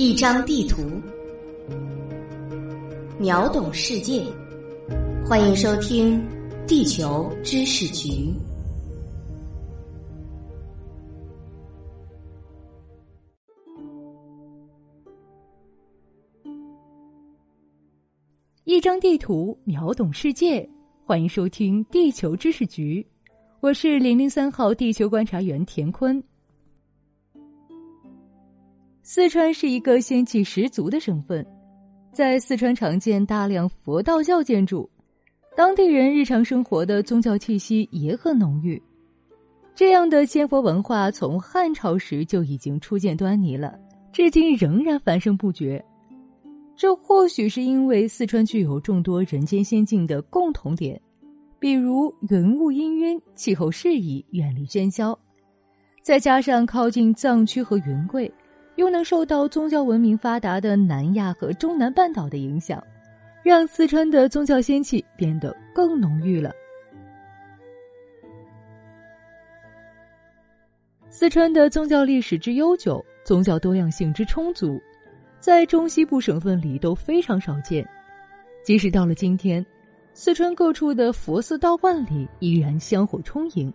一张地图，秒懂世界。欢迎收听《地球知识局》。一张地图，秒懂世界。欢迎收听《地球知识局》，我是零零三号地球观察员田坤。四川是一个仙气十足的省份，在四川常见大量佛道教建筑，当地人日常生活的宗教气息也很浓郁。这样的仙佛文化从汉朝时就已经初见端倪了，至今仍然繁盛不绝。这或许是因为四川具有众多人间仙境的共同点，比如云雾氤氲、气候适宜、远离喧嚣，再加上靠近藏区和云贵。又能受到宗教文明发达的南亚和中南半岛的影响，让四川的宗教仙气变得更浓郁了。四川的宗教历史之悠久，宗教多样性之充足，在中西部省份里都非常少见。即使到了今天，四川各处的佛寺道观里依然香火充盈，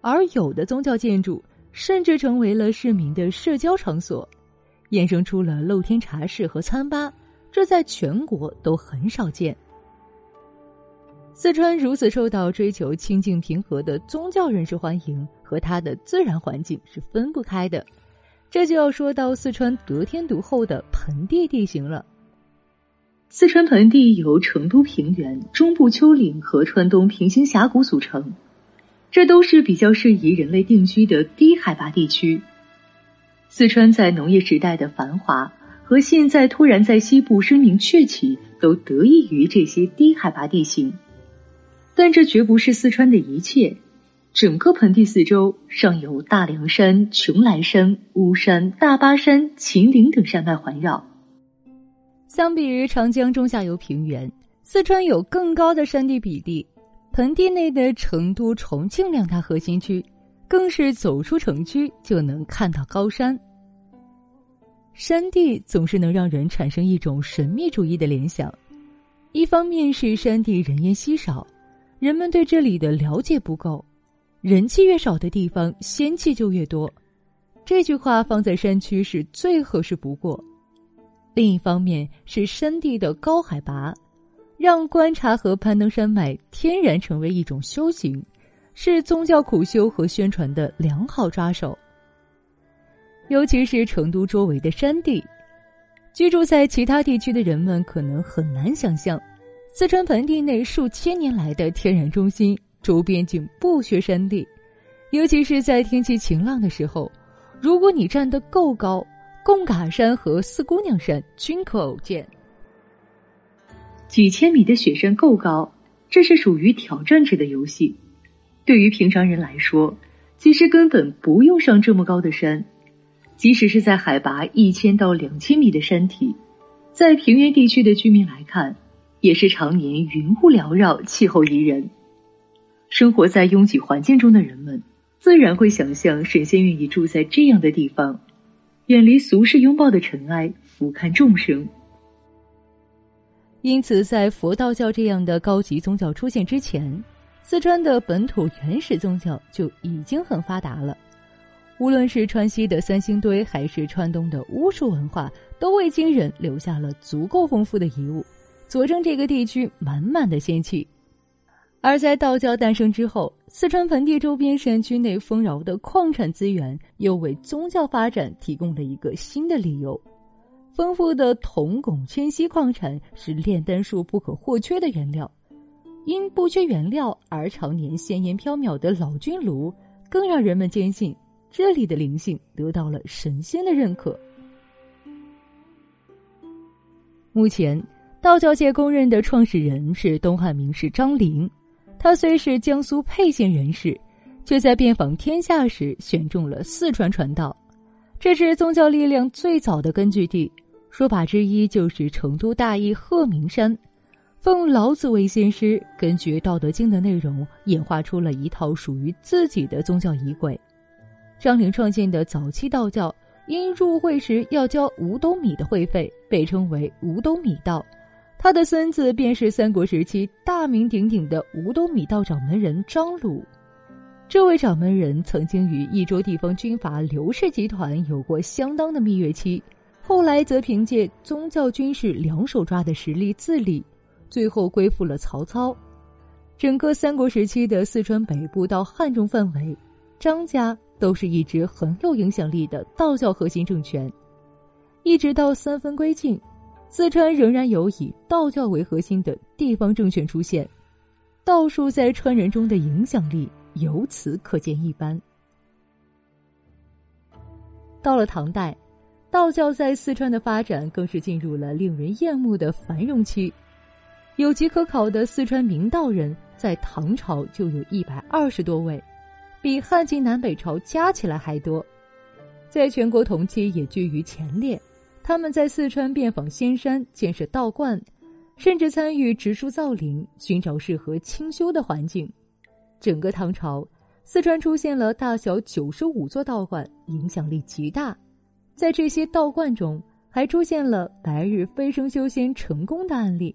而有的宗教建筑。甚至成为了市民的社交场所，衍生出了露天茶室和餐吧，这在全国都很少见。四川如此受到追求清静平和的宗教人士欢迎，和它的自然环境是分不开的。这就要说到四川得天独厚的盆地地形了。四川盆地由成都平原、中部丘陵和川东平行峡谷组成。这都是比较适宜人类定居的低海拔地区。四川在农业时代的繁华和现在突然在西部声名鹊起，都得益于这些低海拔地形。但这绝不是四川的一切。整个盆地四周尚有大凉山、邛崃山、巫山、大巴山、秦岭等山脉环绕。相比于长江中下游平原，四川有更高的山地比例。盆地内的成都、重庆两大核心区，更是走出城区就能看到高山。山地总是能让人产生一种神秘主义的联想，一方面是山地人烟稀少，人们对这里的了解不够，人气越少的地方，仙气就越多。这句话放在山区是最合适不过。另一方面是山地的高海拔。让观察和攀登山脉天然成为一种修行，是宗教苦修和宣传的良好抓手。尤其是成都周围的山地，居住在其他地区的人们可能很难想象，四川盆地内数千年来的天然中心周边竟不缺山地。尤其是在天气晴朗的时候，如果你站得够高，贡嘎山和四姑娘山均可偶见。几千米的雪山够高，这是属于挑战者的游戏。对于平常人来说，其实根本不用上这么高的山。即使是在海拔一千到两千米的山体，在平原地区的居民来看，也是常年云雾缭绕、气候宜人。生活在拥挤环境中的人们，自然会想象神仙愿意住在这样的地方，远离俗世拥抱的尘埃，俯瞰众生。因此，在佛道教这样的高级宗教出现之前，四川的本土原始宗教就已经很发达了。无论是川西的三星堆，还是川东的巫术文化，都为今人留下了足够丰富的遗物，佐证这个地区满满的仙气。而在道教诞生之后，四川盆地周边山区内丰饶的矿产资源，又为宗教发展提供了一个新的理由。丰富的铜、汞、铅、锡矿产是炼丹术不可或缺的原料，因不缺原料而常年仙烟飘渺的老君炉，更让人们坚信这里的灵性得到了神仙的认可。目前，道教界公认的创始人是东汉名士张陵，他虽是江苏沛县人士，却在遍访天下时选中了四川传道，这是宗教力量最早的根据地。说法之一就是成都大邑鹤鸣山，奉老子为先师，根据《道德经》的内容演化出了一套属于自己的宗教仪轨。张陵创建的早期道教因入会时要交五斗米的会费，被称为五斗米道。他的孙子便是三国时期大名鼎鼎的五斗米道掌门人张鲁。这位掌门人曾经与益州地方军阀刘氏集团有过相当的蜜月期，后来则凭借宗教军事两手抓的实力自立，最后归附了曹操。整个三国时期的四川北部到汉中范围，张家都是一支很有影响力的道教核心政权，一直到三分归晋。四川仍然有以道教为核心的地方政权出现，道术在川人中的影响力由此可见一斑。到了唐代，道教在四川的发展更是进入了令人厌恶的繁荣期。有迹可考的四川明道人在唐朝就有一百二十多位，比汉晋南北朝加起来还多，在全国同期也居于前列。他们在四川遍访仙山，建设道观，甚至参与植树造林，寻找适合清修的环境。整个唐朝，四川出现了大小九十五座道观，影响力极大。在这些道观中，还出现了白日飞升修仙成功的案例，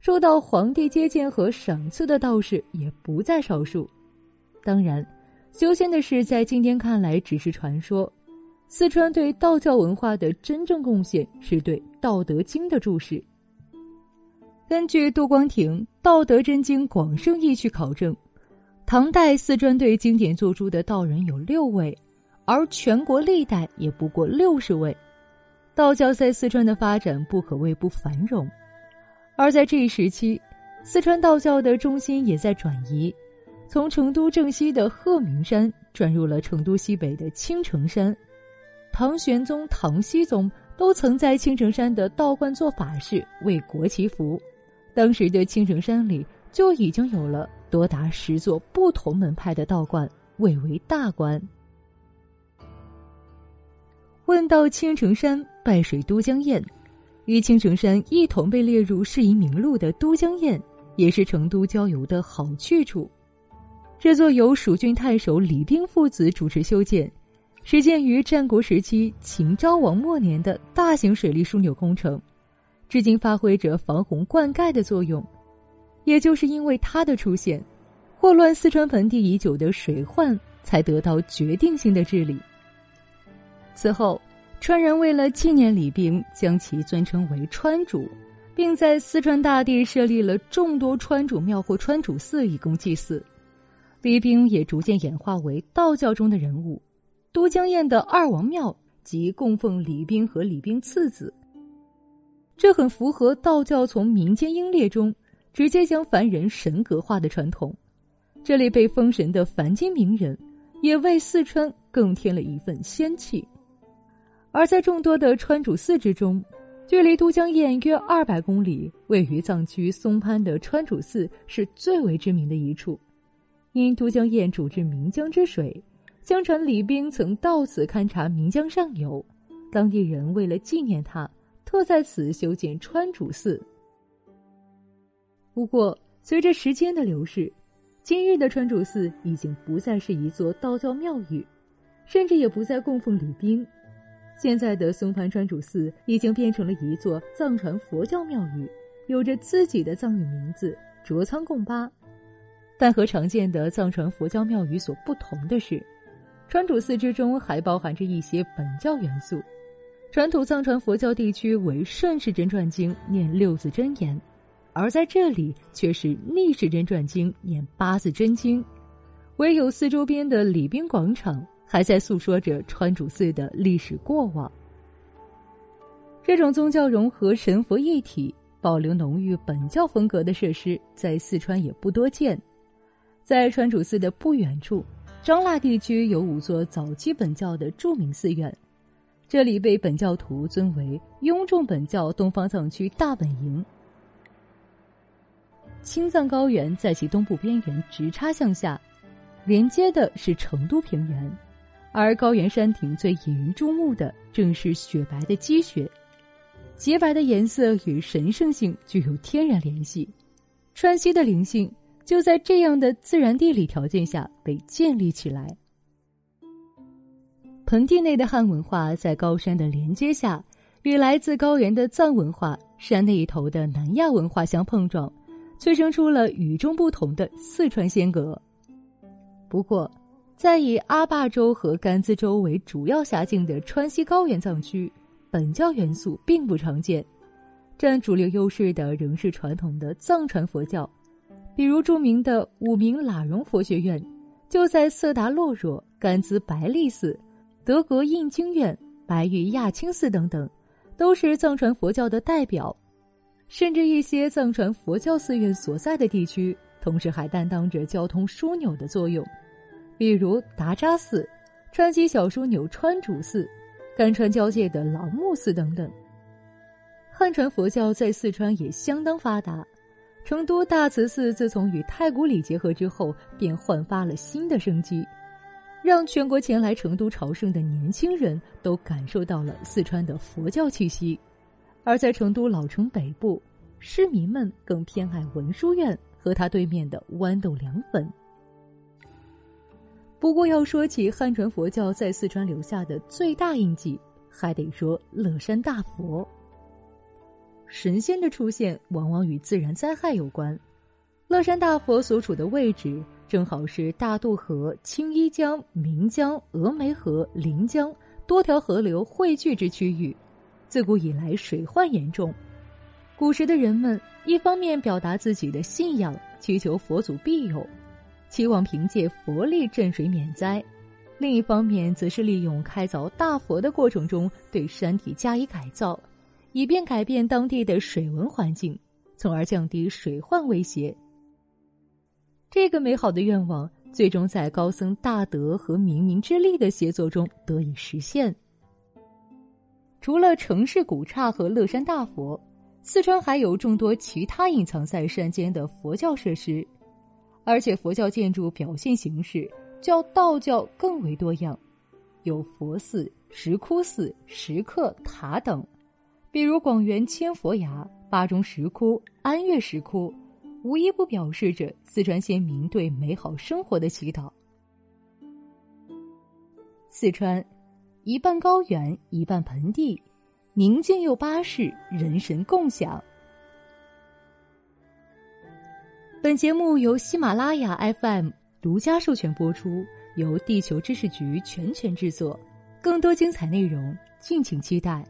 受到皇帝接见和赏赐的道士也不在少数。当然，修仙的事在今天看来只是传说。四川对道教文化的真正贡献是对《道德经》的注释。根据杜光庭《道德真经广圣义》去考证，唐代四川对经典作书的道人有六位，而全国历代也不过六十位。道教在四川的发展不可谓不繁荣，而在这一时期，四川道教的中心也在转移，从成都正西的鹤鸣山转入了成都西北的青城山。唐玄宗、唐僖宗都曾在青城山的道观做法事，为国祈福。当时的青城山里就已经有了多达十座不同门派的道观，谓为大观。问到青城山拜水都江堰，与青城山一同被列入世遗名录的都江堰，也是成都郊游的好去处。这座由蜀郡太守李冰父子主持修建。始建于战国时期秦昭王末年的大型水利枢纽工程，至今发挥着防洪灌溉的作用。也就是因为它的出现，祸乱四川盆地已久的水患才得到决定性的治理。此后，川人为了纪念李冰，将其尊称为川主，并在四川大地设立了众多川主庙或川主寺以供祭祀。李冰也逐渐演化为道教中的人物。都江堰的二王庙即供奉李冰和李冰次子，这很符合道教从民间英烈中直接将凡人神格化的传统。这里被封神的凡间名人，也为四川更添了一份仙气。而在众多的川主寺之中，距离都江堰约二百公里、位于藏区松潘的川主寺是最为知名的一处，因都江堰主治岷江之水。相传李冰曾到此勘察岷江上游，当地人为了纪念他，特在此修建川主寺。不过，随着时间的流逝，今日的川主寺已经不再是一座道教庙宇，甚至也不再供奉李冰。现在的松潘川主寺已经变成了一座藏传佛教庙宇，有着自己的藏语名字“卓仓贡巴”。但和常见的藏传佛教庙宇所不同的是。川主寺之中还包含着一些本教元素，传统藏传佛教地区为顺时针转经念六字真言，而在这里却是逆时针转经念八字真经，唯有四周边的礼宾广场还在诉说着川主寺的历史过往。这种宗教融合神佛一体、保留浓郁本教风格的设施，在四川也不多见，在川主寺的不远处。张腊地区有五座早期本教的著名寺院，这里被本教徒尊为雍仲本教东方藏区大本营。青藏高原在其东部边缘直插向下，连接的是成都平原，而高原山顶最引人注目的正是雪白的积雪，洁白的颜色与神圣性具有天然联系，川西的灵性。就在这样的自然地理条件下被建立起来。盆地内的汉文化在高山的连接下，与来自高原的藏文化、山那一头的南亚文化相碰撞，催生出了与众不同的四川仙阁。不过，在以阿坝州和甘孜州为主要辖境的川西高原藏区，本教元素并不常见，占主流优势的仍是传统的藏传佛教，比如著名的五明喇荣佛学院，就在色达洛若、甘孜白利寺、德格印经院、白玉亚青寺等等，都是藏传佛教的代表，甚至一些藏传佛教寺院所在的地区，同时还担当着交通枢纽的作用。比如达扎寺、川西小枢纽川主寺、甘川交界的朗木寺等等。汉传佛教在四川也相当发达，成都大慈寺自从与太古里结合之后，便焕发了新的生机，让全国前来成都朝圣的年轻人都感受到了四川的佛教气息。而在成都老城北部，市民们更偏爱文殊院和它对面的豌豆凉粉。不过，要说起汉传佛教在四川留下的最大印记，还得说乐山大佛。神仙的出现往往与自然灾害有关，乐山大佛所处的位置正好是大渡河、青衣江、岷江、峨眉河、临江多条河流汇聚之区域，自古以来水患严重。古时的人们一方面表达自己的信仰，祈求佛祖庇佑。期望凭借佛力镇水免灾，另一方面则是利用开凿大佛的过程中对山体加以改造，以便改变当地的水文环境，从而降低水患威胁。这个美好的愿望最终在高僧大德和冥冥之力的协作中得以实现。除了城市古刹和乐山大佛，四川还有众多其他隐藏在山间的佛教设施。而且佛教建筑表现形式较道教更为多样，有佛寺、石窟寺、石刻塔等，比如广元千佛崖、巴中石窟、安岳石窟，无一不表示着四川先民对美好生活的祈祷。四川，一半高原，一半盆地，宁静又巴适，人神共享。本节目由喜马拉雅 FM 独家授权播出，由地球知识局全权制作。更多精彩内容，敬请期待。